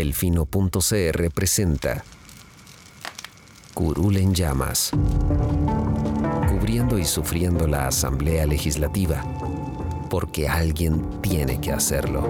Delfino.cr presenta Curul en llamas, cubriendo y sufriendo la Asamblea Legislativa, porque alguien tiene que hacerlo.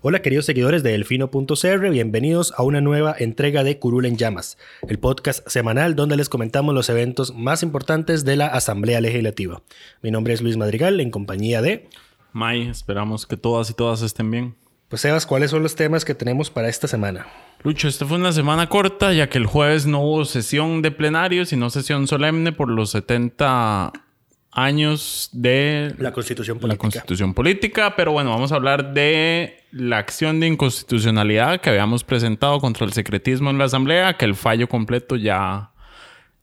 Hola queridos seguidores de Delfino.cr, bienvenidos a una nueva entrega de Curul en Llamas, el podcast semanal donde les comentamos los eventos más importantes de la Asamblea Legislativa. Mi nombre es Luis Madrigal, en compañía de... May, esperamos que todas y todas estén bien. Pues Sebas, ¿cuáles son los temas que tenemos para esta semana? Lucho, esta fue una semana corta, ya que el jueves no hubo sesión de plenario, sino sesión solemne por los 70 años de La Constitución la Política. Constitución Política. Pero bueno, vamos a hablar de la acción de inconstitucionalidad que habíamos presentado contra el secretismo en la Asamblea, que el fallo completo ya,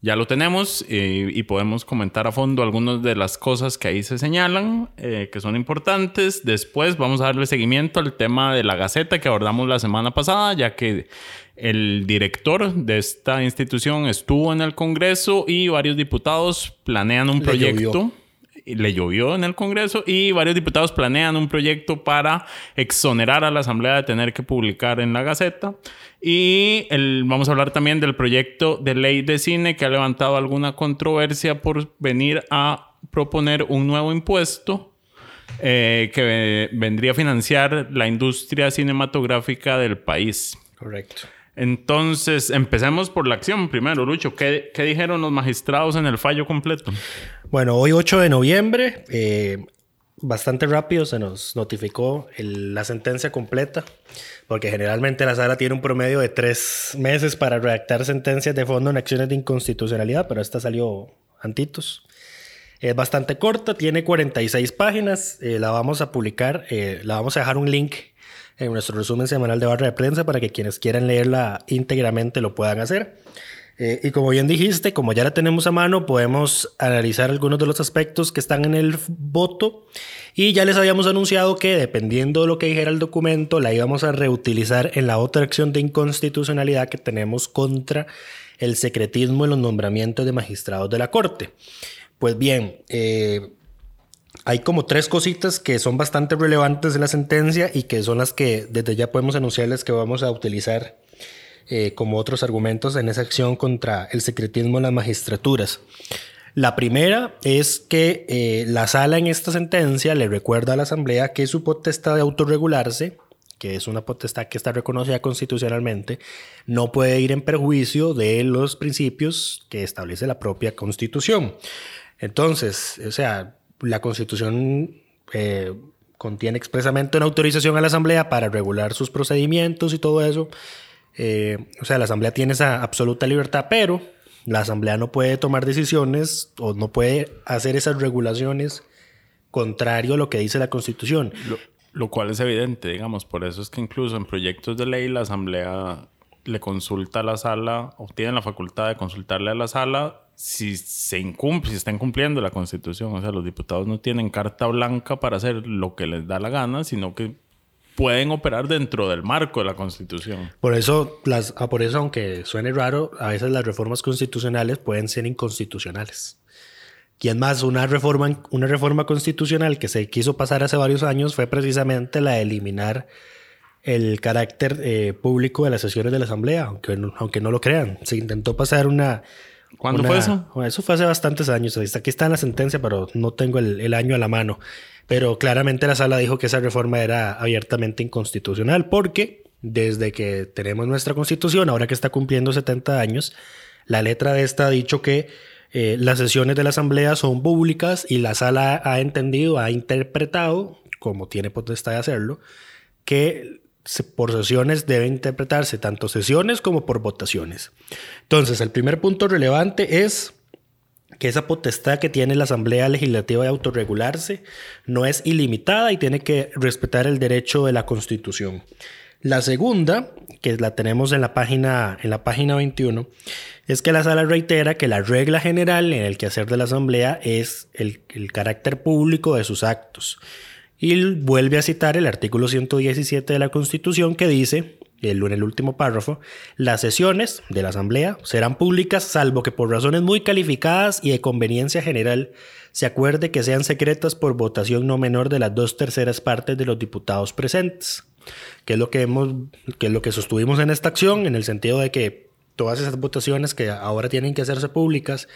ya lo tenemos eh, y podemos comentar a fondo algunas de las cosas que ahí se señalan, eh, que son importantes. Después vamos a darle seguimiento al tema de la Gaceta que abordamos la semana pasada, ya que el director de esta institución estuvo en el Congreso y varios diputados planean un Le proyecto. llovió. Le llovió en el Congreso y varios diputados planean un proyecto para exonerar a la Asamblea de tener que publicar en la Gaceta. Y el- vamos a hablar también del proyecto de ley de cine que ha levantado alguna controversia por venir a proponer un nuevo impuesto eh, que vendría a financiar la industria cinematográfica del país. Correcto. Entonces, empecemos por la acción primero, Lucho. ¿Qué, qué dijeron los magistrados en el fallo completo? Bueno, hoy 8 de noviembre, eh, bastante rápido se nos notificó la sentencia completa, porque generalmente la sala tiene un promedio de tres meses para redactar sentencias de fondo en acciones de inconstitucionalidad, pero esta salió antitos. Es bastante corta, tiene 46 páginas, eh, la vamos a publicar, eh, la vamos a dejar un link en nuestro resumen semanal de barra de prensa para que quienes quieran leerla íntegramente lo puedan hacer. Eh, y como bien dijiste, como ya la tenemos a mano, podemos analizar algunos de los aspectos que están en el voto. Y ya les habíamos anunciado que dependiendo de lo que dijera el documento, la íbamos a reutilizar en la otra acción de inconstitucionalidad que tenemos contra el secretismo en los nombramientos de magistrados de la Corte. Pues bien, eh, hay como tres cositas que son bastante relevantes de la sentencia y que son las que desde ya podemos anunciarles que vamos a utilizar eh, como otros argumentos en esa acción contra el secretismo en las magistraturas. La primera es que eh, la sala en esta sentencia le recuerda a la Asamblea que su potestad de autorregularse, que es una potestad que está reconocida constitucionalmente, no puede ir en perjuicio de los principios que establece la propia Constitución. Entonces, o sea, la Constitución eh, contiene expresamente una autorización a la Asamblea para regular sus procedimientos y todo eso. Eh, o sea, la Asamblea tiene esa absoluta libertad, pero la Asamblea no puede tomar decisiones o no puede hacer esas regulaciones contrario a lo que dice la Constitución. Lo, lo cual es evidente, digamos. Por eso es que incluso en proyectos de ley la Asamblea le consulta a la sala o tiene la facultad de consultarle a la sala si se incumple, si está incumpliendo la Constitución. O sea, los diputados no tienen carta blanca para hacer lo que les da la gana, sino que pueden operar dentro del marco de la Constitución. Por eso, las, ah, por eso, aunque suene raro, a veces las reformas constitucionales pueden ser inconstitucionales. Y es más, una reforma, una reforma constitucional que se quiso pasar hace varios años fue precisamente la de eliminar el carácter eh, público de las sesiones de la Asamblea, aunque aunque no lo crean. Se intentó pasar una... ¿Cuándo una- fue eso? Bueno, Eso fue hace bastantes años. Aquí está en la sentencia, pero no tengo el, el año a la mano. Pero claramente la sala dijo que esa reforma era abiertamente inconstitucional porque desde que tenemos nuestra constitución, ahora que está cumpliendo 70 años, la letra de esta ha dicho que eh, las sesiones de la asamblea son públicas y la sala ha entendido, ha interpretado, como tiene potestad de hacerlo, que por sesiones debe interpretarse tanto sesiones como por votaciones. Entonces, el primer punto relevante es que esa potestad que tiene la Asamblea Legislativa de autorregularse no es ilimitada y tiene que respetar el derecho de la Constitución. La segunda, que la tenemos en la página, en la página 21, es que la sala reitera que la regla general en el quehacer de la Asamblea es el, el carácter público de sus actos. Y vuelve a citar el artículo 117 de la Constitución que dice, en el último párrafo, las sesiones de la Asamblea serán públicas salvo que por razones muy calificadas y de conveniencia general se acuerde que sean secretas por votación no menor de las dos terceras partes de los diputados presentes que es lo que hemos, que es lo que sostuvimos en esta acción, en el sentido de que todas esas votaciones que ahora tienen que hacerse públicas,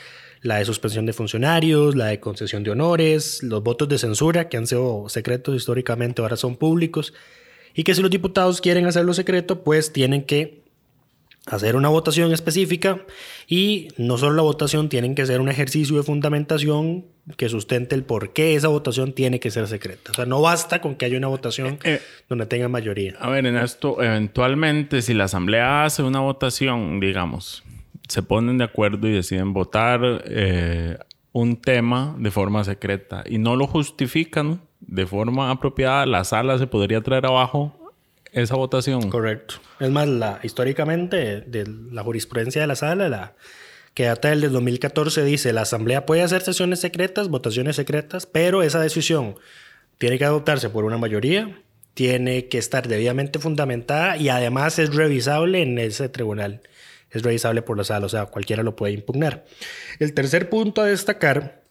la de suspensión de funcionarios, la de concesión de honores, los votos de censura que han sido secretos históricamente ahora son públicos, y que si los diputados quieren hacerlo secreto, pues tienen que hacer una votación específica y no solo la votación, tienen que ser un ejercicio de fundamentación que sustente el por qué esa votación tiene que ser secreta. O sea, no basta con que haya una votación eh, eh, donde tenga mayoría. A ver, en esto, eventualmente, si la Asamblea hace una votación, digamos, se ponen de acuerdo y deciden votar eh, un tema de forma secreta y no lo justifican de forma apropiada, la sala se podría traer abajo esa votación. Correcto. Es más, la, históricamente, de la jurisprudencia de la sala, la que data del 2014, dice, la Asamblea puede hacer sesiones secretas, votaciones secretas, pero esa decisión tiene que adoptarse por una mayoría, tiene que estar debidamente fundamentada y además es revisable en ese tribunal. Es revisable por la sala, o sea, cualquiera lo puede impugnar. El tercer punto a destacar,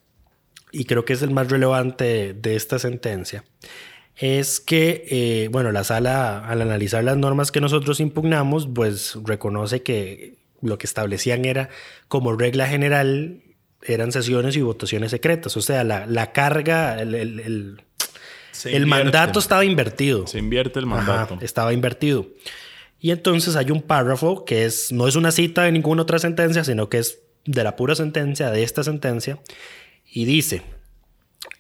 y creo que es el más relevante de esta sentencia, es que, eh, bueno, la sala al analizar las normas que nosotros impugnamos, pues reconoce que lo que establecían era como regla general eran sesiones y votaciones secretas. O sea, la, carga, el, el, mandato estaba invertido. Se invierte el mandato. estaba invertido. Y entonces hay un párrafo que es, no es una cita de ninguna otra sentencia, sino que es de la pura sentencia, de esta sentencia, y dice,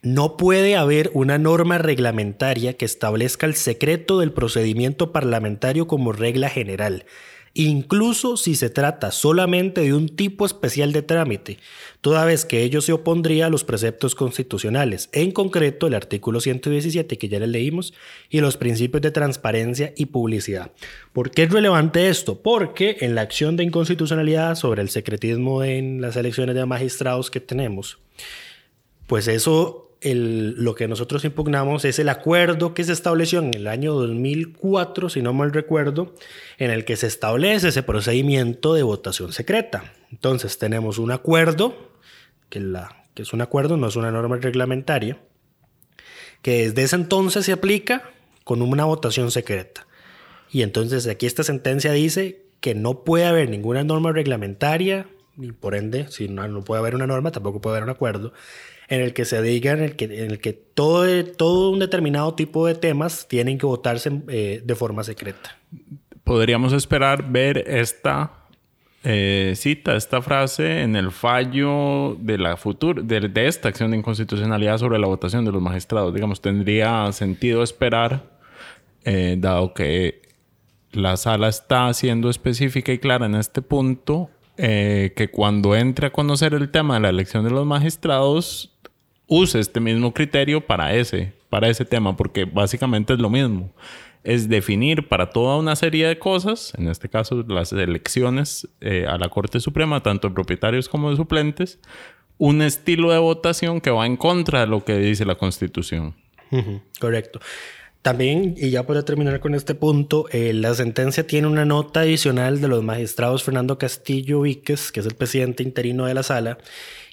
no puede haber una norma reglamentaria que establezca el secreto del procedimiento parlamentario como regla general, incluso si se trata solamente de un tipo especial de trámite, toda vez que ello se opondría a los preceptos constitucionales, en concreto el artículo 117 que ya le leímos y los principios de transparencia y publicidad. ¿Por qué es relevante esto? Porque en la acción de inconstitucionalidad sobre el secretismo en las elecciones de magistrados que tenemos, pues eso lo que nosotros impugnamos es el acuerdo que se estableció en el año 2004, si no mal recuerdo, en el que se establece ese procedimiento de votación secreta. Entonces tenemos un acuerdo, que, es un acuerdo, no es una norma reglamentaria, que desde ese entonces se aplica con una votación secreta. Y entonces aquí esta sentencia dice que no puede haber ninguna norma reglamentaria, y por ende, si no, no puede haber una norma, tampoco puede haber un acuerdo en el que se diga, en el que, en el que todo, todo un determinado tipo de temas tienen que votarse eh, de forma secreta. Podríamos esperar ver esta eh, cita, esta frase en el fallo de la futura, de, esta acción de inconstitucionalidad sobre la votación de los magistrados. Digamos, tendría sentido esperar, eh, dado que la sala está siendo específica y clara en este punto, que cuando entre a conocer el tema de la elección de los magistrados, use este mismo criterio para ese, para ese tema, porque básicamente es lo mismo. Es definir para toda una serie de cosas, en este caso las elecciones eh, a la Corte Suprema, tanto de propietarios como de suplentes, un estilo de votación que va en contra de lo que dice la Constitución. Correcto. También, y ya para terminar con este punto, eh, la sentencia tiene una nota adicional de los magistrados Fernando Castillo Víquez, que es el presidente interino de la sala,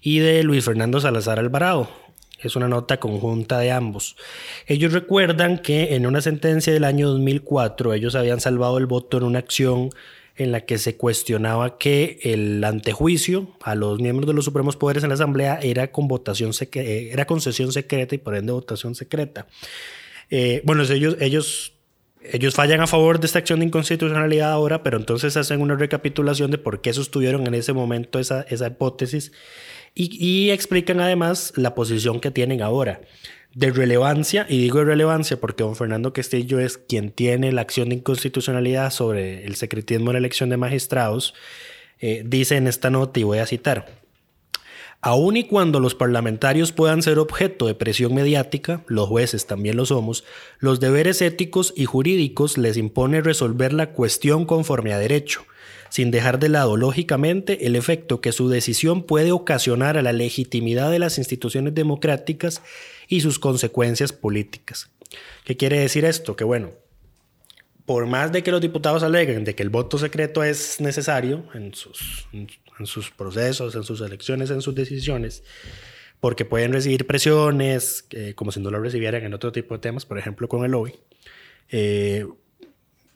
y de Luis Fernando Salazar Alvarado, es una nota conjunta de ambos. Ellos recuerdan que en una sentencia del año 2004 ellos habían salvado el voto en una acción en la que se cuestionaba que el antejuicio a los miembros de los supremos poderes en la Asamblea era con votación eh, era concesión secreta y por ende votación secreta. Eh, bueno, ellos, ellos, ellos fallan a favor de esta acción de inconstitucionalidad ahora, pero entonces hacen una recapitulación de por qué sostuvieron en ese momento esa, esa hipótesis y, explican además la posición que tienen ahora. De relevancia, y digo de relevancia porque don Fernando Castillo es quien tiene la acción de inconstitucionalidad sobre el secretismo en la elección de magistrados, eh, dice en esta nota, y voy a citar, Aun y cuando los parlamentarios puedan ser objeto de presión mediática, los jueces también lo somos, los deberes éticos y jurídicos les impone resolver la cuestión conforme a derecho, sin dejar de lado lógicamente el efecto que su decisión puede ocasionar a la legitimidad de las instituciones democráticas y sus consecuencias políticas. ¿Qué quiere decir esto? Que bueno, por más de que los diputados aleguen de que el voto secreto es necesario en sus, procesos, en sus elecciones, en sus decisiones, porque pueden recibir presiones, eh, como si no lo recibieran en otro tipo de temas, por ejemplo con el lobby. Eh,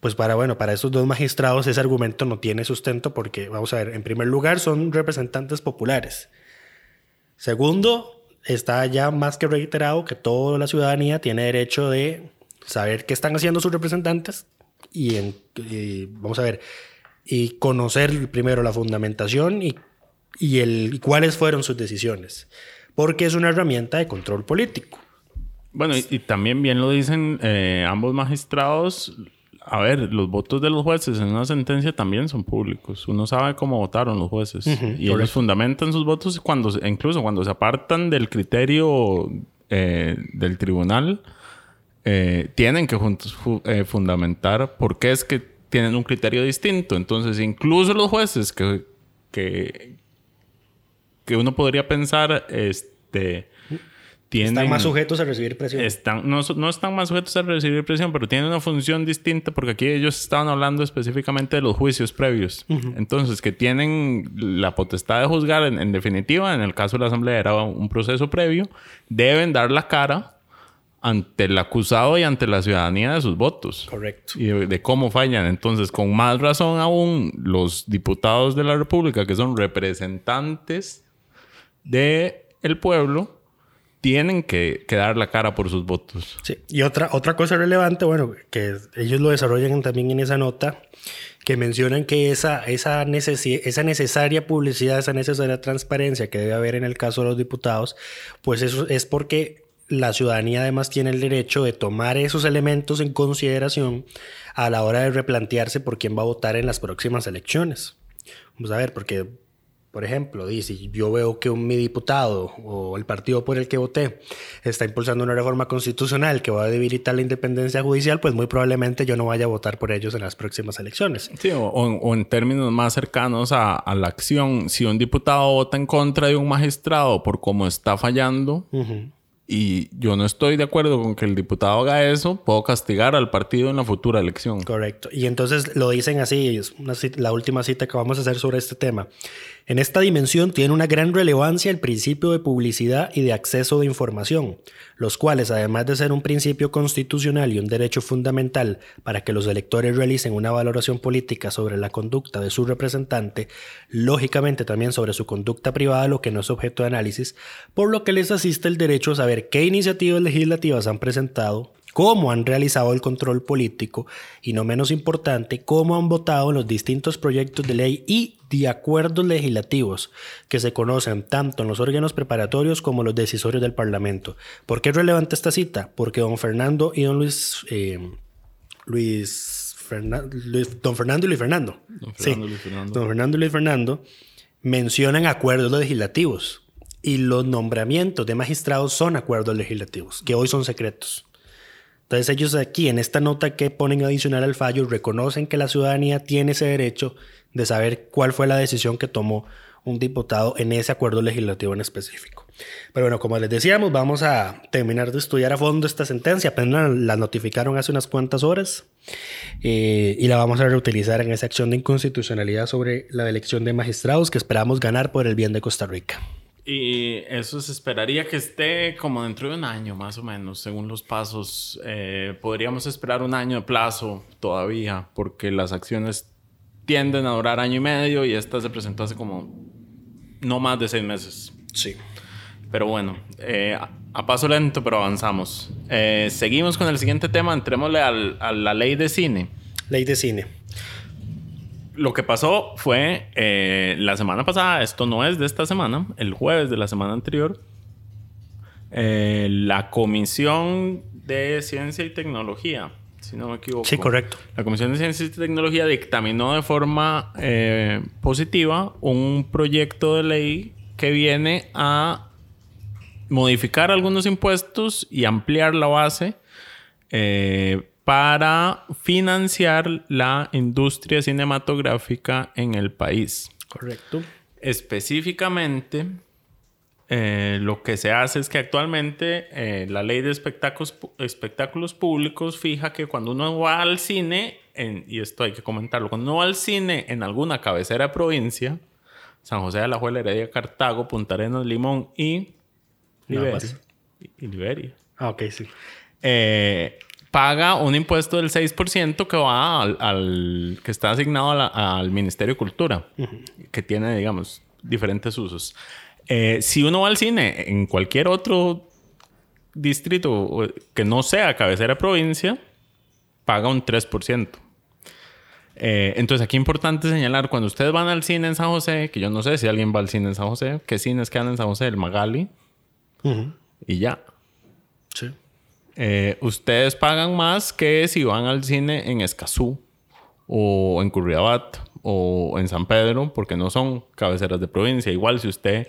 pues para, bueno, para esos dos magistrados ese argumento no tiene sustento porque, vamos a ver, en primer lugar son representantes populares. Segundo, está ya más que reiterado que toda la ciudadanía tiene derecho de saber qué están haciendo sus representantes y, vamos a ver, y conocer primero la fundamentación y, y, el, cuáles fueron sus decisiones, porque es una herramienta de control político. Bueno, y, y también bien lo dicen eh, ambos magistrados. A ver, los votos de los jueces en una sentencia también son públicos. Uno sabe cómo votaron los jueces. Y ellos fundamentan sus votos cuando, incluso cuando se apartan del criterio eh, del tribunal, eh, tienen que jun- fu- eh, fundamentar por qué es que tienen un criterio distinto. Entonces, incluso los jueces que, que, que uno podría pensar, este, tienen... Están más sujetos a recibir presión. Están, no, no están más sujetos a recibir presión, pero tienen una función distinta porque aquí ellos estaban hablando específicamente de los juicios previos. Entonces, que tienen la potestad de juzgar, en, en definitiva, en el caso de la Asamblea era un proceso previo, deben dar la cara ante el acusado y ante la ciudadanía de sus votos. Correcto. Y de, de cómo fallan. Entonces, con más razón aún, los diputados de la República, que son representantes del el pueblo, tienen que, que dar la cara por sus votos. Sí. Y otra, otra cosa relevante, bueno, que ellos lo desarrollan también en esa nota, que mencionan que esa, esa, necesi- esa necesaria publicidad, esa necesaria transparencia que debe haber en el caso de los diputados, pues eso es porque la ciudadanía además tiene el derecho de tomar esos elementos en consideración a la hora de replantearse por quién va a votar en las próximas elecciones. Vamos a ver, porque, por ejemplo, di, si yo veo que un, mi diputado o el partido por el que voté está impulsando una reforma constitucional que va a debilitar la independencia judicial, pues muy probablemente yo no vaya a votar por ellos en las próximas elecciones. Sí, o, en términos más cercanos a, a la acción, si un diputado vota en contra de un magistrado por cómo está fallando y yo no estoy de acuerdo con que el diputado haga eso, puedo castigar al partido en la futura elección. Correcto. Y entonces lo dicen así, es la última cita que vamos a hacer sobre este tema. En esta dimensión tiene una gran relevancia el principio de publicidad y de acceso de información, los cuales, además de ser un principio constitucional y un derecho fundamental para que los electores realicen una valoración política sobre la conducta de su representante, lógicamente también sobre su conducta privada, lo que no es objeto de análisis, por lo que les asiste el derecho a saber qué iniciativas legislativas han presentado, cómo han realizado el control político y, no menos importante, cómo han votado los distintos proyectos de ley y de acuerdos legislativos que se conocen tanto en los órganos preparatorios como los decisorios del Parlamento. ¿Por qué es relevante esta cita? Porque don Fernando y don Luis... eh, Luis, Fernan- Luis- don Fernando y Luis Fernando. Don Sí. Fernando y Luis Fernando. Don Fernando y Luis Fernando mencionan acuerdos legislativos y los nombramientos de magistrados son acuerdos legislativos, que hoy son secretos. Entonces ellos aquí en esta nota que ponen adicional al fallo reconocen que la ciudadanía tiene ese derecho de saber cuál fue la decisión que tomó un diputado en ese acuerdo legislativo en específico. Pero bueno, como les decíamos, vamos a terminar de estudiar a fondo esta sentencia. Apenas la notificaron hace unas cuantas horas eh, y la vamos a reutilizar en esa acción de inconstitucionalidad sobre la elección de magistrados que esperamos ganar por el bien de Costa Rica. Y eso se esperaría que esté como dentro de un año, más o menos, según los pasos. Eh, podríamos esperar un año de plazo todavía, porque las acciones tienden a durar año y medio y esta se presentó hace como no más de seis meses. Sí. Pero bueno, eh, a, paso lento, pero avanzamos. Eh, seguimos con el siguiente tema, entrémosle al- a la ley de cine. Ley de cine. Lo que pasó fue eh, la semana pasada, esto no es de esta semana, el jueves de la semana anterior, eh, la Comisión de Ciencia y Tecnología, si no me equivoco. Sí, correcto. La Comisión de Ciencia y Tecnología dictaminó de forma eh, positiva un proyecto de ley que viene a modificar algunos impuestos y ampliar la base eh, para financiar la industria cinematográfica en el país. Correcto. Específicamente, eh, lo que se hace es que actualmente eh, la ley de espectáculos, espectáculos públicos fija que cuando uno va al cine, en- y esto hay que comentarlo, cuando uno va al cine en alguna cabecera de provincia, San José de la Juela, Heredia, Cartago, Punta Arenas, Limón y Liberia. y Liberia. Ah, ok, sí. Eh, paga un impuesto del 6% que va al, al- que está asignado a la- al Ministerio de Cultura, que tiene, digamos, diferentes usos. Eh, si uno va al cine en cualquier otro distrito que no sea cabecera provincia, paga un 3%. Eh, entonces aquí es importante señalar, cuando ustedes van al cine en San José, que yo no sé si alguien va al cine en San José, ¿qué cines quedan en San José? El Magali Ujú. y ya. Eh, ustedes pagan más que si van al cine en Escazú o en Curriabat o en San Pedro, porque no son cabeceras de provincia. Igual si usted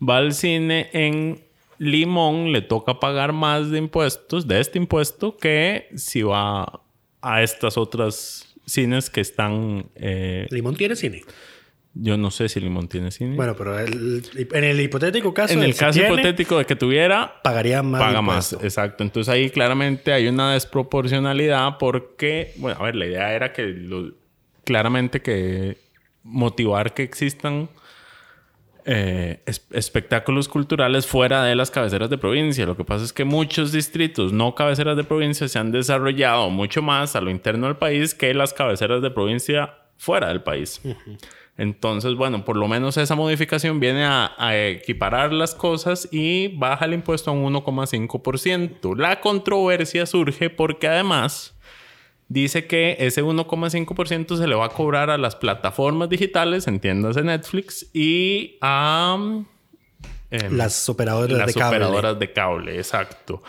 va al cine en Limón, le toca pagar más de impuestos, de este impuesto, que si va a estas otras cines que están... eh, Limón tiene cine. Yo no sé si Limón tiene cine. Bueno, pero el- en el hipotético caso. en el si caso tiene, hipotético de que tuviera, Pagaría más. paga más, exacto. Entonces ahí claramente hay una desproporcionalidad porque, bueno, a ver, la idea era que lo- claramente que motivar que existan eh, es- espectáculos culturales fuera de las cabeceras de provincia. Lo que pasa es que muchos distritos no cabeceras de provincia se han desarrollado mucho más a lo interno del país que las cabeceras de provincia fuera del país. Entonces, bueno, por lo menos esa modificación viene a, a equiparar las cosas y baja el impuesto a un 1,5%. La controversia surge porque además dice que ese 1,5% se le va a cobrar a las plataformas digitales, entiéndase Netflix, y a em, Las operadoras las de cable. operadoras de cable, exacto.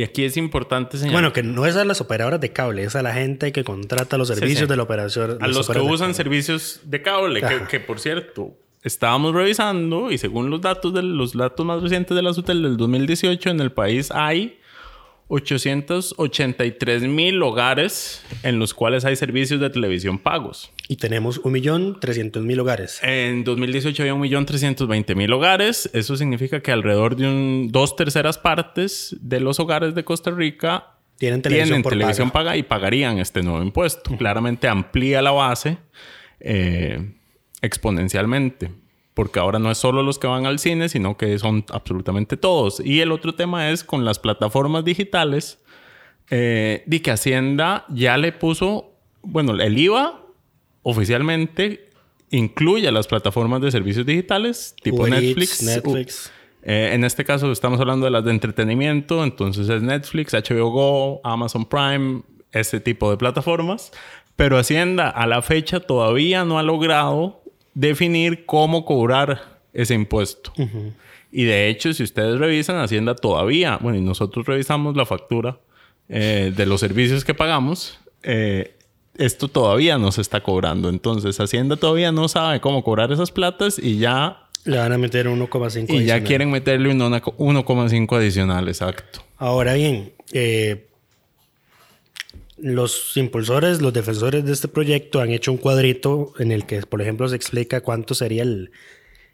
Y aquí es importante señalar. Bueno, que no es a las operadoras de cable, es a la gente que contrata los servicios sí. de la operación. a los que de usan servicios de cable, que, por cierto, estábamos revisando y según los datos de los datos más recientes de la SUTEL del 2018 en el país hay 883 mil hogares en los cuales hay servicios de televisión pagos. Y tenemos 1.300.000 hogares. En 2018 había 1.320.000 hogares. Eso significa que alrededor de un, dos terceras partes de los hogares de Costa Rica Tienen televisión tienen por televisión paga. paga y pagarían este nuevo impuesto. Claramente amplía la base eh, exponencialmente. Porque ahora no es solo los que van al cine, sino que son absolutamente todos. Y el otro tema es con las plataformas digitales. Eh, di que Hacienda ya le puso, bueno, el IVA oficialmente incluye a las plataformas de servicios digitales tipo Netflix. Netflix. Eh, en este caso estamos hablando de las de entretenimiento, entonces es Netflix, HBO Go, Amazon Prime, ese tipo de plataformas. Pero Hacienda a la fecha todavía no ha logrado definir cómo cobrar ese impuesto. Y de hecho, si ustedes revisan, Hacienda todavía, bueno, y nosotros revisamos la factura eh, de los servicios que pagamos, eh, esto todavía no se está cobrando. Entonces, Hacienda todavía no sabe cómo cobrar esas platas y ya Le van a meter 1,5 y ya quieren meterle un una- 1,5 adicional, exacto. Ahora bien, eh, los impulsores, los defensores de este proyecto han hecho un cuadrito en el que, por ejemplo, se explica cuánto sería el,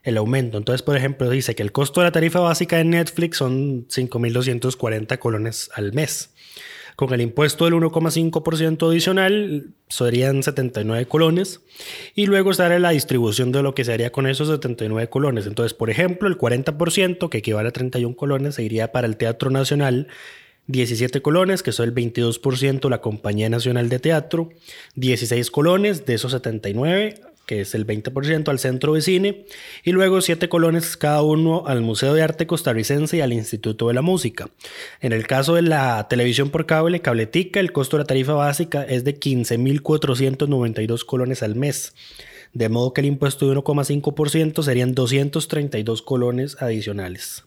el aumento. Entonces, por ejemplo, dice que el costo de la tarifa básica de Netflix son 5.240 colones al mes. Con el impuesto del 1,5% adicional serían 79 colones. Y luego sale la distribución de lo que se haría con esos 79 colones. Entonces, por ejemplo, el 40%, que equivale a 31 colones, se iría para el Teatro Nacional. 17 colones, que son el 22% la Compañía Nacional de Teatro, 16 colones de esos 79, que es el 20% al Centro de Cine, y luego 7 colones cada uno al Museo de Arte Costarricense y al Instituto de la Música. En el caso de la televisión por cable, Cabletica, el costo de la tarifa básica es de 15.492 colones al mes. De modo que el impuesto de 1,5% serían 232 colones adicionales.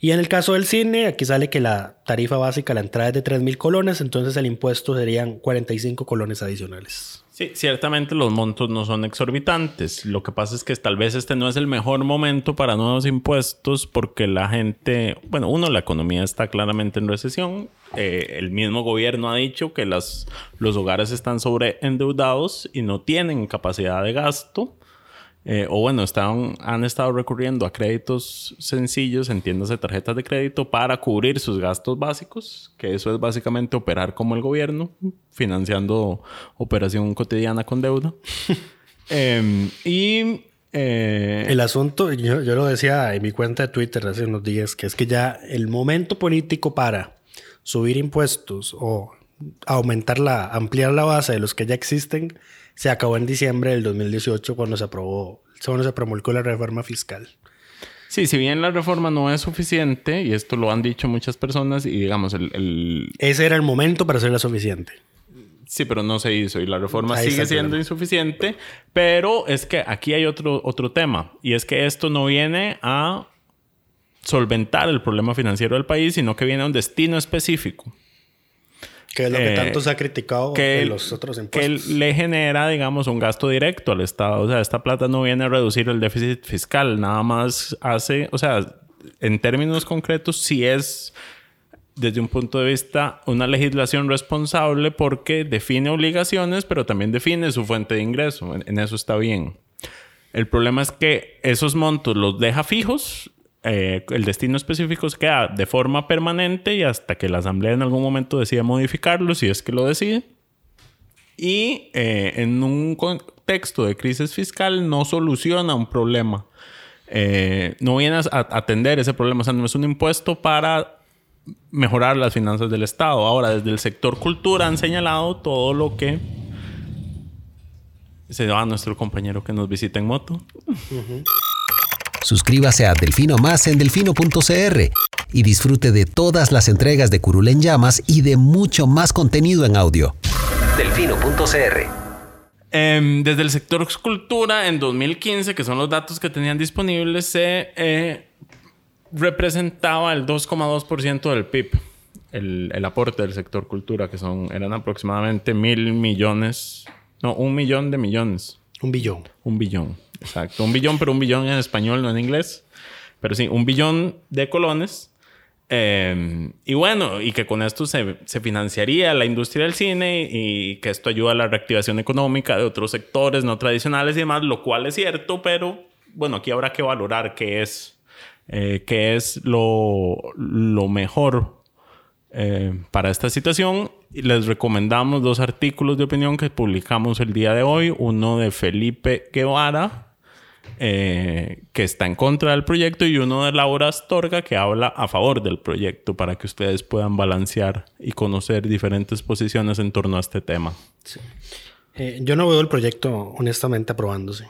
Y en el caso del cine, aquí sale que la tarifa básica, la entrada es de 3 mil colones, entonces el impuesto serían 45 colones adicionales. Sí, ciertamente los montos no son exorbitantes. Lo que pasa es que tal vez este no es el mejor momento para nuevos impuestos porque la gente, bueno, uno, la economía está claramente en recesión. Eh, el mismo gobierno ha dicho que las, los hogares están sobreendeudados y no tienen capacidad de gasto. Eh, o bueno, están, han estado recurriendo a créditos sencillos, entiéndase tarjetas de crédito, para cubrir sus gastos básicos, que eso es básicamente operar como el gobierno, financiando operación cotidiana con deuda. Em, y eh, el asunto, yo, yo, lo decía en mi cuenta de Twitter hace unos días, que es que ya el momento político para subir impuestos o aumentar la, ampliar la base de los que ya existen, se acabó en diciembre del 2018 cuando se aprobó, cuando se promulgó la reforma fiscal. Sí, si bien la reforma no es suficiente, y esto lo han dicho muchas personas, y digamos, el... Ese era el momento para hacerla suficiente. Sí, pero no se hizo y la reforma sigue siendo insuficiente. Pero es que aquí hay otro, otro tema, y es que esto no viene a solventar el problema financiero del país, sino que viene a un destino específico. Que es lo que eh, tanto se ha criticado en los otros impuestos. Que le genera, digamos, un gasto directo al Estado. O sea, esta plata no viene a reducir el déficit fiscal, nada más hace, o sea, en términos concretos, sí es, desde un punto de vista, una legislación responsable porque define obligaciones, pero también define su fuente de ingreso. En eso está bien. El problema es que esos montos los deja fijos eh, el destino específico se queda de forma permanente y hasta que la Asamblea en algún momento decida modificarlo, si es que lo decide. Y eh, en un contexto de crisis fiscal no soluciona un problema. Eh, no viene a atender ese problema. O sea, no es un impuesto para mejorar las finanzas del Estado. Ahora, desde el sector cultura han señalado todo lo que se va a nuestro compañero que nos visita en moto. Suscríbase a Delfino Más en delfino.cr y disfrute de todas las entregas de Curul en Llamas y de mucho más contenido en audio. Delfino.cr em, desde el sector escultura, en 2015, que son los datos que tenían disponibles, se eh, representaba el 2,2% del PIB. El, el, aporte del sector cultura, que son, eran aproximadamente mil millones, no, un millón de millones. Un billón. Un billón. Exacto. Un billón, pero un billón en español, no en inglés. Pero sí, un billón de colones. Em, y bueno, y que con esto se, se, financiaría la industria del cine y que esto ayuda a la reactivación económica de otros sectores no tradicionales y demás, lo cual es cierto, pero bueno, aquí habrá que valorar qué es, eh, qué es lo, lo mejor eh, para esta situación. Les recomendamos dos artículos de opinión que publicamos el día de hoy. Uno de Felipe Guevara, eh, que está en contra del proyecto, y uno de Laura Astorga, que habla a favor del proyecto, para que ustedes puedan balancear y conocer diferentes posiciones en torno a este tema. Eh, yo no veo el proyecto honestamente aprobándose.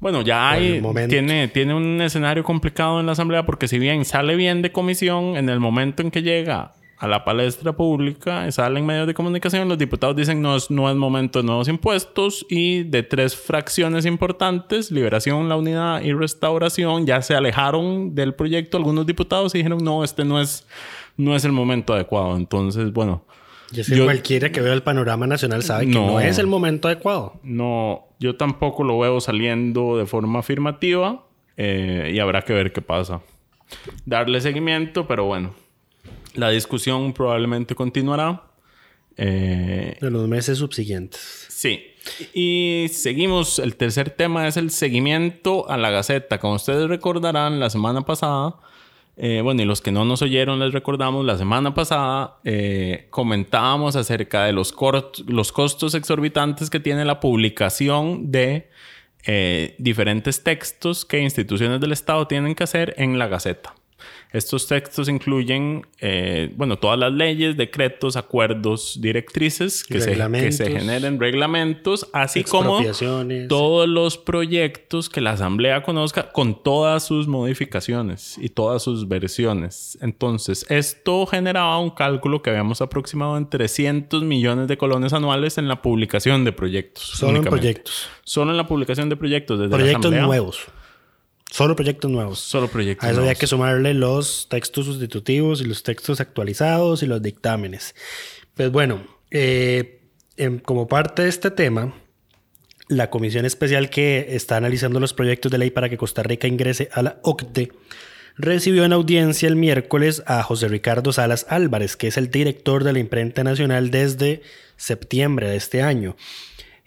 Bueno, ya hay, tiene, tiene un escenario complicado en la Asamblea porque si bien sale bien de comisión, en el momento en que llega a la palestra pública, salen medios de comunicación, los diputados dicen no es, no es momento de nuevos impuestos y de tres fracciones importantes, Liberación, La Unidad y Restauración, ya se alejaron del proyecto algunos diputados y dijeron no, este no es, no es el momento adecuado. Entonces, bueno. Yo sé cualquiera que vea el panorama nacional sabe que no es el momento adecuado. No, yo tampoco lo veo saliendo de forma afirmativa eh, y habrá que ver qué pasa. Darle seguimiento, pero bueno. La discusión probablemente continuará. Eh, en los meses subsiguientes. Sí. Y seguimos. El tercer tema es el seguimiento a la Gaceta. Como ustedes recordarán, la semana pasada, eh, bueno, y los que no nos oyeron les recordamos, la semana pasada eh, comentábamos acerca de los, los costos exorbitantes que tiene la publicación de diferentes textos que instituciones del Estado tienen que hacer en la Gaceta. Estos textos incluyen, eh, bueno, todas las leyes, decretos, acuerdos, directrices que, se, que se, generen, reglamentos, así como todos los proyectos que la Asamblea conozca con todas sus modificaciones y todas sus versiones. Entonces, esto generaba un cálculo que habíamos aproximado en 300 millones de colones anuales en la publicación de proyectos. Solo en proyectos. Solo en la publicación de proyectos desde proyectos nuevos. Solo proyectos nuevos. Solo proyectos A eso había que sumarle los textos sustitutivos y los textos actualizados y los dictámenes. Pues bueno, eh, em, como parte de este tema, la comisión especial que está analizando los proyectos de ley para que Costa Rica ingrese a la OCDE recibió en audiencia el miércoles a José Ricardo Salas Álvarez, que es el director de la imprenta nacional desde septiembre de este año.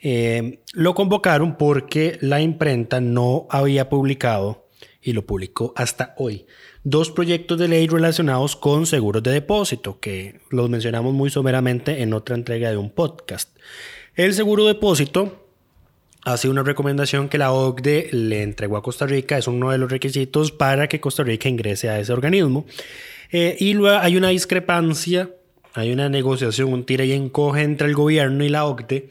Eh, lo convocaron porque la imprenta no había publicado, y lo publicó hasta hoy, dos proyectos de ley relacionados con seguros de depósito, que los mencionamos muy someramente en otra entrega de un podcast. El seguro de depósito ha sido una recomendación que la OCDE le entregó a Costa Rica, es uno de los requisitos para que Costa Rica ingrese a ese organismo. Eh, y luego hay una discrepancia, hay una negociación, un tira y encoge entre el gobierno y la OCDE,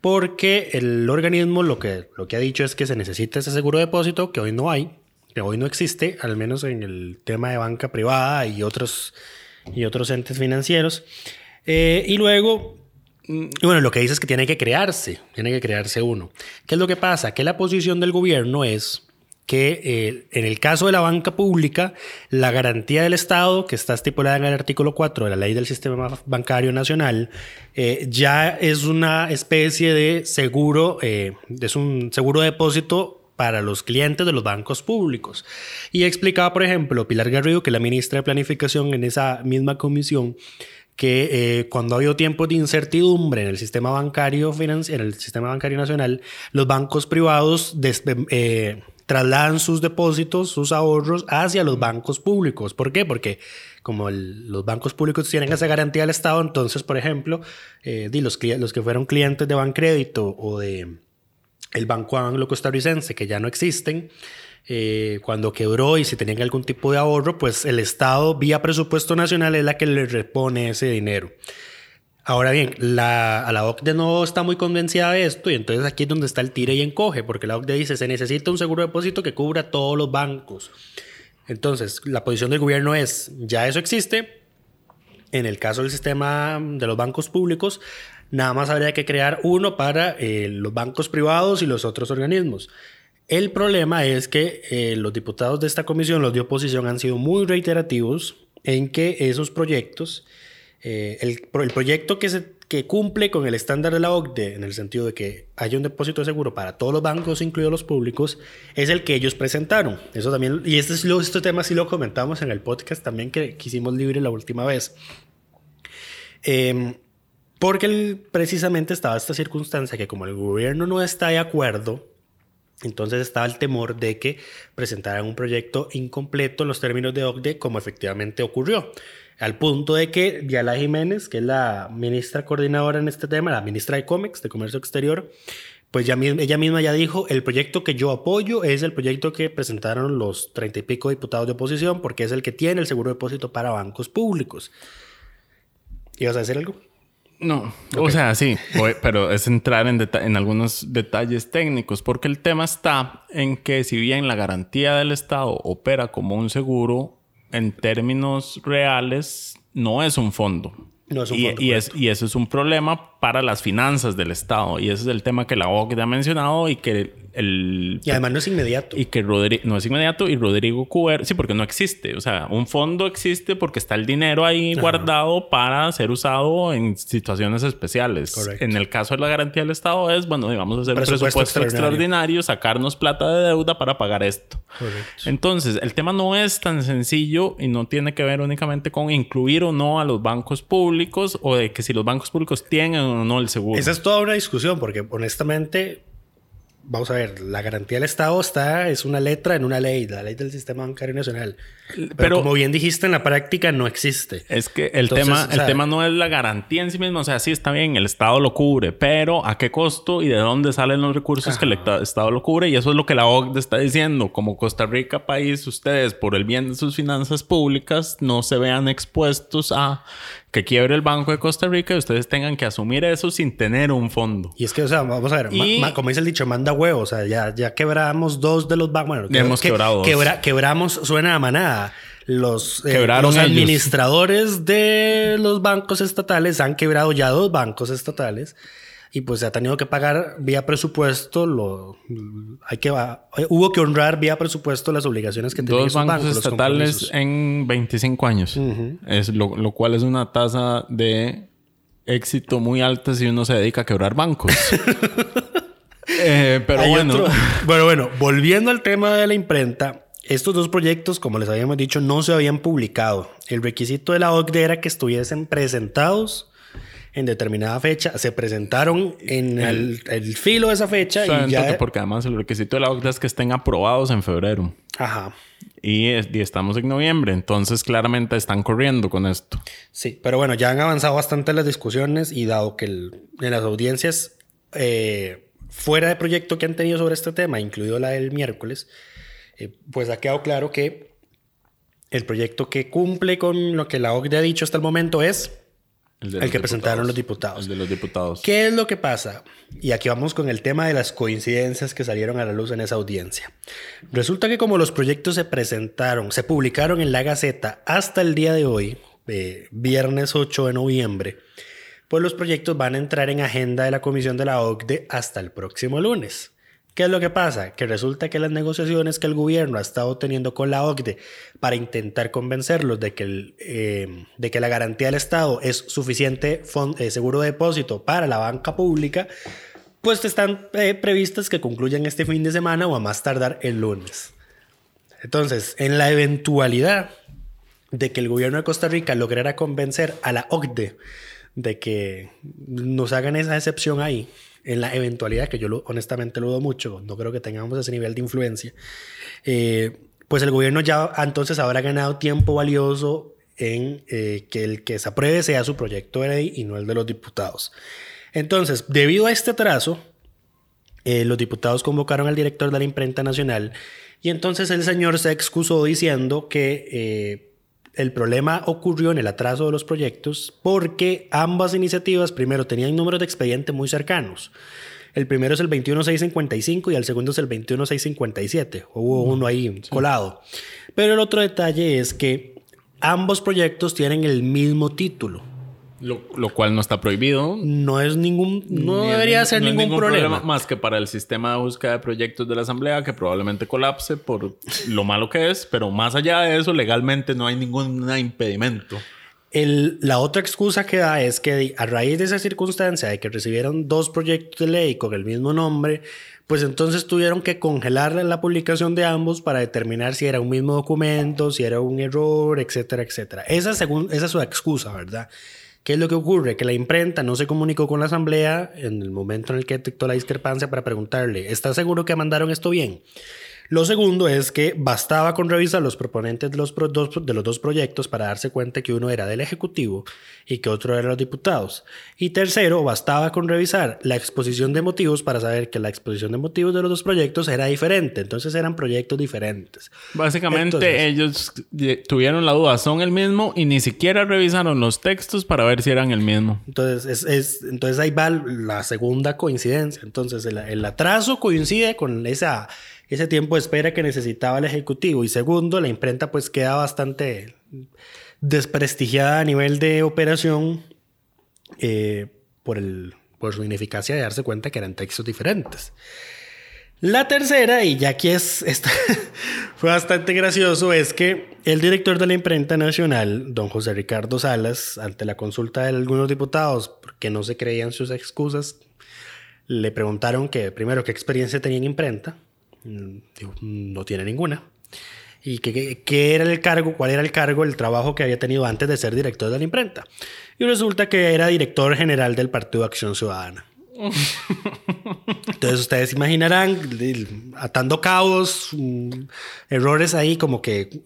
porque el organismo lo que, lo que ha dicho es que se necesita ese seguro de depósito, que hoy no hay, que hoy no existe, al menos en el tema de banca privada y otros, y otros entes financieros. Eh, y luego y bueno, lo que dice es que tiene que crearse, tiene que crearse uno. ¿Qué es lo que pasa? Que la posición del gobierno es que eh, en el caso de la banca pública, la garantía del Estado, que está estipulada en el artículo 4 de la ley del sistema bancario nacional, eh, ya es una especie de seguro, eh, es un seguro de depósito para los clientes de los bancos públicos. Y explicaba, por ejemplo, Pilar Garrido, que la ministra de Planificación en esa misma comisión, que eh, cuando ha habido tiempos de incertidumbre en el sistema bancario en el sistema bancario nacional, los bancos privados eh, trasladan sus depósitos, sus ahorros hacia los bancos públicos. ¿Por qué? Porque como los bancos públicos tienen esa garantía del Estado, entonces, por ejemplo, eh, los que fueron clientes de Bancrédito o de el Banco Anglo Costarricense, que ya no existen, eh, cuando quebró y si tenían algún tipo de ahorro, pues el Estado vía presupuesto nacional es la que le repone ese dinero. Ahora bien, la, a la OCDE no está muy convencida de esto y entonces aquí es donde está el tire y encoge, porque la OCDE dice se necesita un seguro de depósito que cubra todos los bancos. Entonces, la posición del gobierno es, ya eso existe, en el caso del sistema de los bancos públicos, nada más habría que crear uno para eh, los bancos privados y los otros organismos. El problema es que eh, los diputados de esta comisión, los de oposición, han sido muy reiterativos en que esos proyectos, eh, el, el proyecto que, se, que cumple con el estándar de la OCDE, en el sentido de que haya un depósito de seguro para todos los bancos, incluidos los públicos, es el que ellos presentaron. Eso también, y este, es lo- este tema sí lo comentamos en el podcast también que, hicimos libre la última vez. Eh, porque precisamente estaba esta circunstancia que como el gobierno no está de acuerdo, entonces estaba el temor de que presentaran un proyecto incompleto en los términos de OCDE, como efectivamente ocurrió. Al punto de que Diala Jiménez, que es la ministra coordinadora en este tema, la ministra de COMEX, de Comercio Exterior, pues ya, ella misma ya dijo, el proyecto que yo apoyo es el proyecto que presentaron los treinta y pico diputados de oposición, porque es el que tiene el seguro de depósito para bancos públicos. ¿Ibas a decir algo? No, o sea, sí, voy- pero es entrar en algunos detalles técnicos, porque el tema está en que si bien la garantía del Estado opera como un seguro, en términos reales no es un fondo. No es un y, fondo, y es, y eso es un problema para las finanzas del Estado. Y ese es el tema que la OCDE ha mencionado y que el... Y además no es inmediato. Y que Rodri- no es inmediato y Rodrigo Cuber, sí, porque no existe. O sea, un fondo existe porque está el dinero ahí guardado para ser usado en situaciones especiales. Correcto. En el caso de la garantía del Estado es, bueno, vamos a hacer Presupuesto un presupuesto extraordinario. extraordinario, sacarnos plata de deuda para pagar esto. Correcto. Entonces, el tema no es tan sencillo y no tiene que ver únicamente con incluir o no a los bancos públicos o de que si los bancos públicos tienen o no el seguro. Esa es toda una discusión, porque honestamente, vamos a ver, la garantía del Estado está, es una letra en una ley, la ley del sistema bancario nacional. Pero, Pero- como bien dijiste, en la práctica no existe. Es que el, Entonces, tema, o sea- el tema no es la garantía en sí mismo. O sea, sí está bien, el Estado lo cubre, pero ¿a qué costo y de dónde salen los recursos que el Esta- Estado lo cubre? Y eso es lo que la OCDE está diciendo. Como Costa Rica, país, ustedes, por el bien de sus finanzas públicas, no se vean expuestos a que quiebre el Banco de Costa Rica y ustedes tengan que asumir eso sin tener un fondo. Y es que, o sea, vamos a ver, Y- ma- como dice el dicho, manda huevo. O sea, ya, ya quebramos dos de los bancos. Bueno, Ya hemos quebrado dos. quebra- quebramos, suena a manada. Los, eh, los ellos. administradores de los bancos estatales han quebrado ya dos bancos estatales. y pues se ha tenido que pagar vía presupuesto, lo, hay que, hubo que honrar vía presupuesto las obligaciones que tenían Dos bancos, estatales en 25 años, es lo, lo cual es una tasa de éxito muy alta si uno se dedica a quebrar bancos. Eh, pero bueno. Bueno, bueno, volviendo al tema de la imprenta, estos dos proyectos, como les habíamos dicho, no se habían publicado. El requisito de la OCDE era que estuviesen presentados en determinada fecha. Se presentaron en el, filo de esa fecha. Y ya... Porque además el requisito de la OCDE es que estén aprobados en febrero. Ajá. Y, y, estamos en noviembre, entonces claramente están corriendo con esto. Sí, pero bueno, ya han avanzado bastante las discusiones y dado que en las audiencias eh, fuera de proyecto que han tenido sobre este tema, incluido la del miércoles, eh, pues ha quedado claro que el proyecto que cumple con lo que la OCDE ha dicho hasta el momento es el, que presentaron los diputados. El de los diputados. ¿Qué es lo que pasa? Y aquí vamos con el tema de las coincidencias que salieron a la luz en esa audiencia. Resulta que como los proyectos se presentaron, se publicaron en la Gaceta hasta el día de hoy, eh, viernes 8 de noviembre, pues los proyectos van a entrar en agenda de la Comisión de la OCDE hasta el próximo lunes. ¿Qué es lo que pasa? Que resulta que las negociaciones que el gobierno ha estado teniendo con la OCDE para intentar convencerlos de que, eh, de que la garantía del Estado es suficiente eh, seguro de depósito para la banca pública, pues están eh, previstas que concluyan este fin de semana o a más tardar el lunes. Entonces, en la eventualidad de que el gobierno de Costa Rica lograra convencer a la OCDE de que nos hagan esa excepción ahí, en la eventualidad, que yo honestamente lo dudo mucho, no creo que tengamos ese nivel de influencia, eh, pues el gobierno ya entonces habrá ganado tiempo valioso en eh, que el que se apruebe sea su proyecto de ley y no el de los diputados. Entonces, debido a este atraso, eh, los diputados convocaron al director de la imprenta nacional y entonces el señor se excusó diciendo que el problema ocurrió en el atraso de los proyectos porque ambas iniciativas primero tenían números de expediente muy cercanos. El primero es el 21655 y el segundo es el 21657. Hubo uno ahí colado. Pero el otro detalle es que ambos proyectos tienen el mismo título. Lo, cual no está prohibido. No es ningún, no debería ser ningún, problema. Más que para el sistema de búsqueda de proyectos de la Asamblea, que probablemente colapse por lo malo que es, pero más allá de eso, legalmente no hay ningún impedimento. El, la otra excusa que da es que a raíz de esa circunstancia de que recibieron dos proyectos de ley con el mismo nombre, pues entonces tuvieron que congelar la publicación de ambos para determinar si era un mismo documento, si era un error, etcétera, etcétera. Esa, según, esa es su excusa, ¿verdad? ¿Qué es lo que ocurre? Que la imprenta no se comunicó con la asamblea en el momento en el que detectó la discrepancia para preguntarle, ¿está seguro que mandaron esto bien? Lo segundo es que bastaba con revisar los proponentes de los, dos, de los dos proyectos para darse cuenta que uno era del Ejecutivo y que otro era de los diputados. Y tercero, bastaba con revisar la exposición de motivos para saber que la exposición de motivos de los dos proyectos era diferente. Entonces eran proyectos diferentes. Básicamente ellos tuvieron la duda, son el mismo y ni siquiera revisaron los textos para ver si eran el mismo. Entonces, es, entonces ahí va la segunda coincidencia. Entonces el, el atraso coincide con esa ese tiempo de espera que necesitaba el Ejecutivo. Y segundo, la imprenta pues queda bastante desprestigiada a nivel de operación eh, por, su ineficacia de darse cuenta que eran textos diferentes. La tercera, y ya aquí es, fue bastante gracioso, es que el director de la imprenta nacional, don José Ricardo Salas, ante la consulta de algunos diputados, porque no se creían sus excusas, le preguntaron que primero qué experiencia tenía en imprenta, no tiene ninguna. ¿Y qué, qué, era el cargo? ¿Cuál era el cargo, el trabajo que había tenido antes de ser director de la imprenta? Y resulta que era director general del Partido Acción Ciudadana. Entonces ustedes imaginarán atando cabos, mm, errores ahí como que...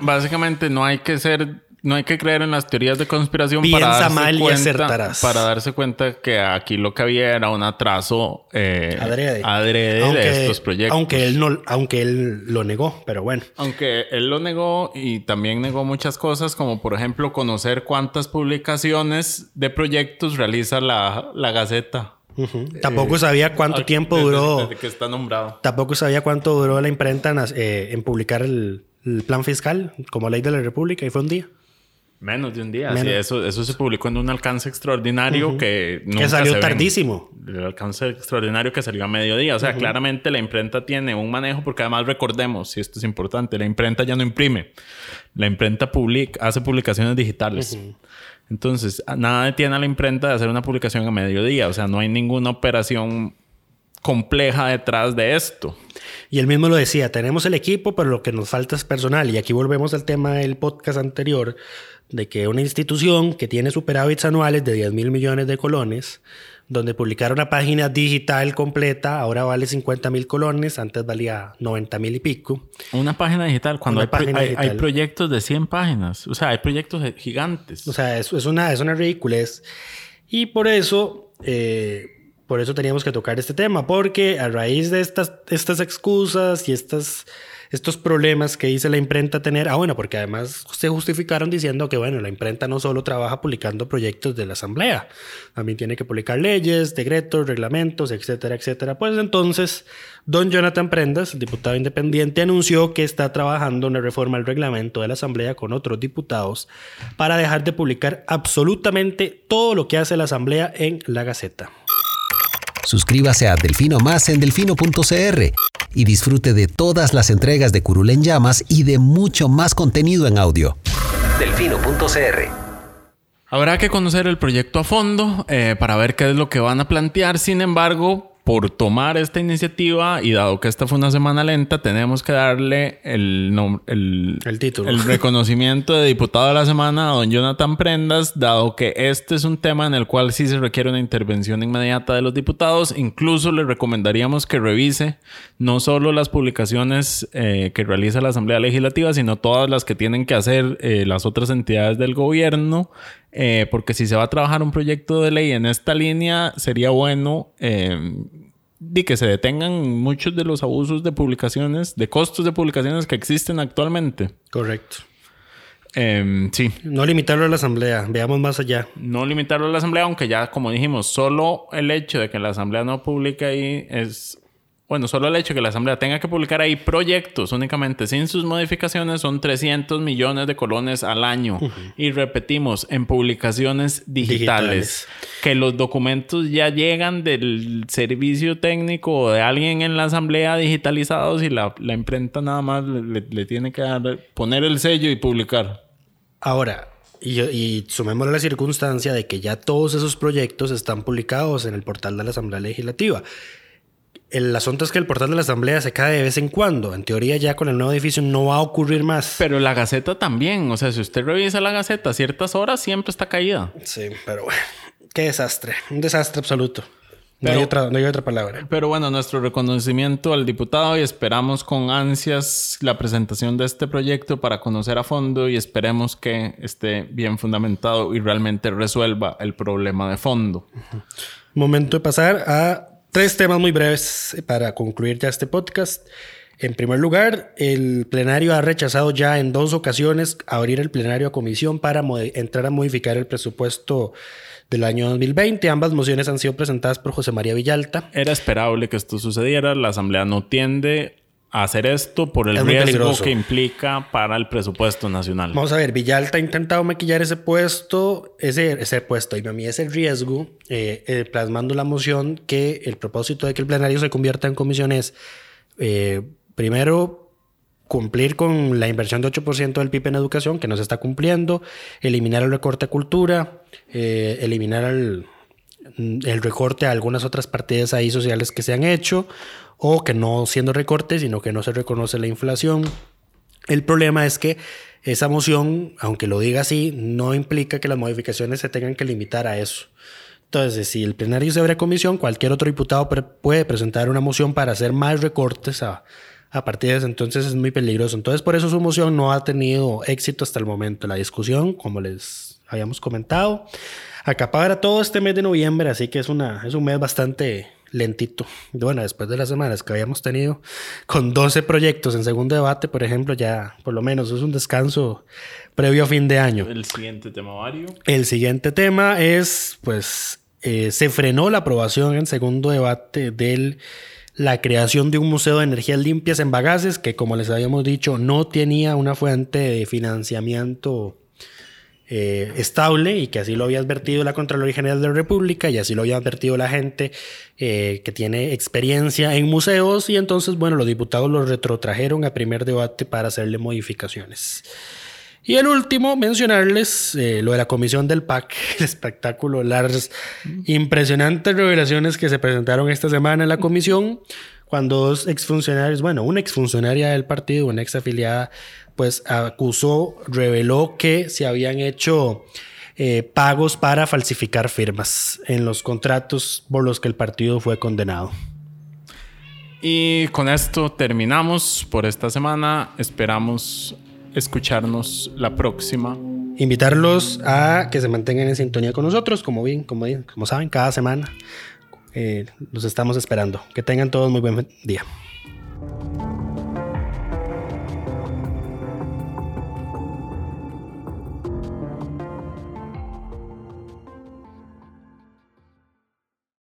básicamente no hay que ser no hay que creer en las teorías de conspiración para darse, cuenta, para darse cuenta que aquí lo que había era un atraso eh, adrede, de estos proyectos. Aunque él, no, aunque él lo negó, pero bueno. Aunque él lo negó y también negó muchas cosas, como por ejemplo conocer cuántas publicaciones de proyectos realiza la, la Gaceta. Tampoco sabía cuánto tiempo duró. Desde que está nombrado. Tampoco sabía cuánto duró la imprenta en, eh, publicar el, el plan fiscal como ley de la República y fue un día. Menos de un día. Sí, eso, eso se publicó en un alcance extraordinario que nunca que salió se ven. tardísimo. El alcance extraordinario que salió a mediodía. O sea, claramente la imprenta tiene un manejo, porque además recordemos, y esto es importante, la imprenta ya no imprime. La imprenta publica, hace publicaciones digitales. Entonces, nada detiene a la imprenta de hacer una publicación a mediodía. O sea, no hay ninguna operación compleja detrás de esto. Y él mismo lo decía, tenemos el equipo, pero lo que nos falta es personal. Y aquí volvemos al tema del podcast anterior, de que una institución que tiene superávits anuales de 10 mil millones de colones, donde publicar una página digital completa ahora vale 50 mil colones, antes valía 90 mil y pico. Una página digital, cuando hay, pro- página hay- hay digital. proyectos de 100 páginas. O sea, hay proyectos gigantes. O sea, es, es una, es una ridiculez. Y por eso, eh, por eso teníamos que tocar este tema, porque a raíz de estas, estas excusas y estas, estos problemas que dice la imprenta tener, ah, bueno, porque además se justificaron diciendo que, bueno, la imprenta no solo trabaja publicando proyectos de la Asamblea, también tiene que publicar leyes, decretos, reglamentos, etcétera, etcétera. Pues entonces, don Jonathan Prendas, diputado independiente, anunció que está trabajando en la reforma al reglamento de la Asamblea con otros diputados para dejar de publicar absolutamente todo lo que hace la Asamblea en la Gaceta. Suscríbase a Delfino Más en delfino.cr y disfrute de todas las entregas de Curul en Llamas y de mucho más contenido en audio. Delfino.cr Habrá que conocer el proyecto a fondo eh, para ver qué es lo que van a plantear. Sin embargo, por tomar esta iniciativa y dado que esta fue una semana lenta, tenemos que darle el, el, El título. el reconocimiento de diputado de la semana a don Jonathan Prendas, dado que este es un tema en el cual sí se requiere una intervención inmediata de los diputados. Incluso le recomendaríamos que revise no solo las publicaciones eh, que realiza la Asamblea Legislativa, sino todas las que tienen que hacer eh, las otras entidades del gobierno. Eh, porque si se va a trabajar un proyecto de ley en esta línea, sería bueno eh, de que se detengan muchos de los abusos de publicaciones, de costos de publicaciones que existen actualmente. Correcto. Eh, sí, No limitarlo a la Asamblea, veamos más allá. no limitarlo a la asamblea, aunque ya, como dijimos, solo el hecho de que la asamblea no publique ahí es. Bueno, solo el hecho de que la asamblea tenga que publicar ahí proyectos únicamente sin sus modificaciones son 300 millones de colones al año. Y repetimos, en publicaciones digitales. Digitales. Que los documentos ya llegan del servicio técnico o de alguien en la asamblea digitalizados y la, la imprenta nada más le, le- le tiene que dar- poner el sello y publicar. Ahora, y, y sumémosle la circunstancia de que ya todos esos proyectos están publicados en el portal de la Asamblea Legislativa. El asunto es que el portal de la Asamblea se cae de vez en cuando. En teoría, ya con el nuevo edificio no va a ocurrir más. Pero la Gaceta también. O sea, si usted revisa la Gaceta a ciertas horas, siempre está caída. Sí, pero bueno, qué desastre. Un desastre absoluto. No, hay, otra, no hay otra palabra. Pero bueno, nuestro reconocimiento al diputado y esperamos con ansias la presentación de este proyecto para conocer a fondo y esperemos que esté bien fundamentado y realmente resuelva el problema de fondo. Momento de pasar a tres temas muy breves para concluir ya este podcast. En primer lugar, el plenario ha rechazado ya en dos ocasiones abrir el plenario a comisión para entrar a modificar el presupuesto del año 2020. Ambas mociones han sido presentadas por José María Villalta. Era esperable que esto sucediera. La Asamblea no tiende hacer esto por el Es riesgo que implica para el presupuesto nacional. Vamos a ver, Villalta ha intentado maquillar ese puesto, ese, ese puesto, y a mí ese riesgo, eh, eh, plasmando la moción que el propósito de que el plenario se convierta en comisión es, eh, primero, cumplir con la inversión de 8% del PIB en educación, que no se está cumpliendo, eliminar el recorte a cultura, eh, eliminar el, el recorte a algunas otras partidas ahí sociales que se han hecho, o que no siendo recorte, sino que no se reconoce la inflación. El problema es que esa moción, aunque lo diga así, no implica que las modificaciones se tengan que limitar a eso. Entonces, si el plenario se abre comisión, cualquier otro diputado puede presentar una moción para hacer más recortes a, a partidas, entonces es muy peligroso. Entonces, por eso su moción no ha tenido éxito hasta el momento. La discusión, como les habíamos comentado, acapara todo este mes de noviembre, así que es, una, es un mes bastante lentito. Bueno, después de las semanas que habíamos tenido con 12 proyectos en segundo debate, por ejemplo, ya por lo menos es un descanso previo a fin de año. El siguiente tema, Mario. El siguiente tema es, pues, eh, se frenó la aprobación en segundo debate de la creación de un museo de energías limpias en Bagaces, que como les habíamos dicho, no tenía una fuente de financiamiento eh, estable y que así lo había advertido la Contraloría General de la República y así lo había advertido la gente eh, que tiene experiencia en museos y entonces, bueno, los diputados lo retrotrajeron a primer debate para hacerle modificaciones. Y el último, mencionarles eh, lo de la comisión del PAC, el espectáculo, las impresionantes revelaciones que se presentaron esta semana en la comisión, cuando dos exfuncionarios, bueno, una exfuncionaria del partido, una exafiliada, pues acusó, reveló que se habían hecho eh, pagos para falsificar firmas en los contratos por los que el partido fue condenado. Y con esto terminamos por esta semana. Esperamos escucharnos la próxima. Invitarlos a que se mantengan en sintonía con nosotros, como bien, como, como saben, cada semana eh, los estamos esperando. Que tengan todos muy buen día.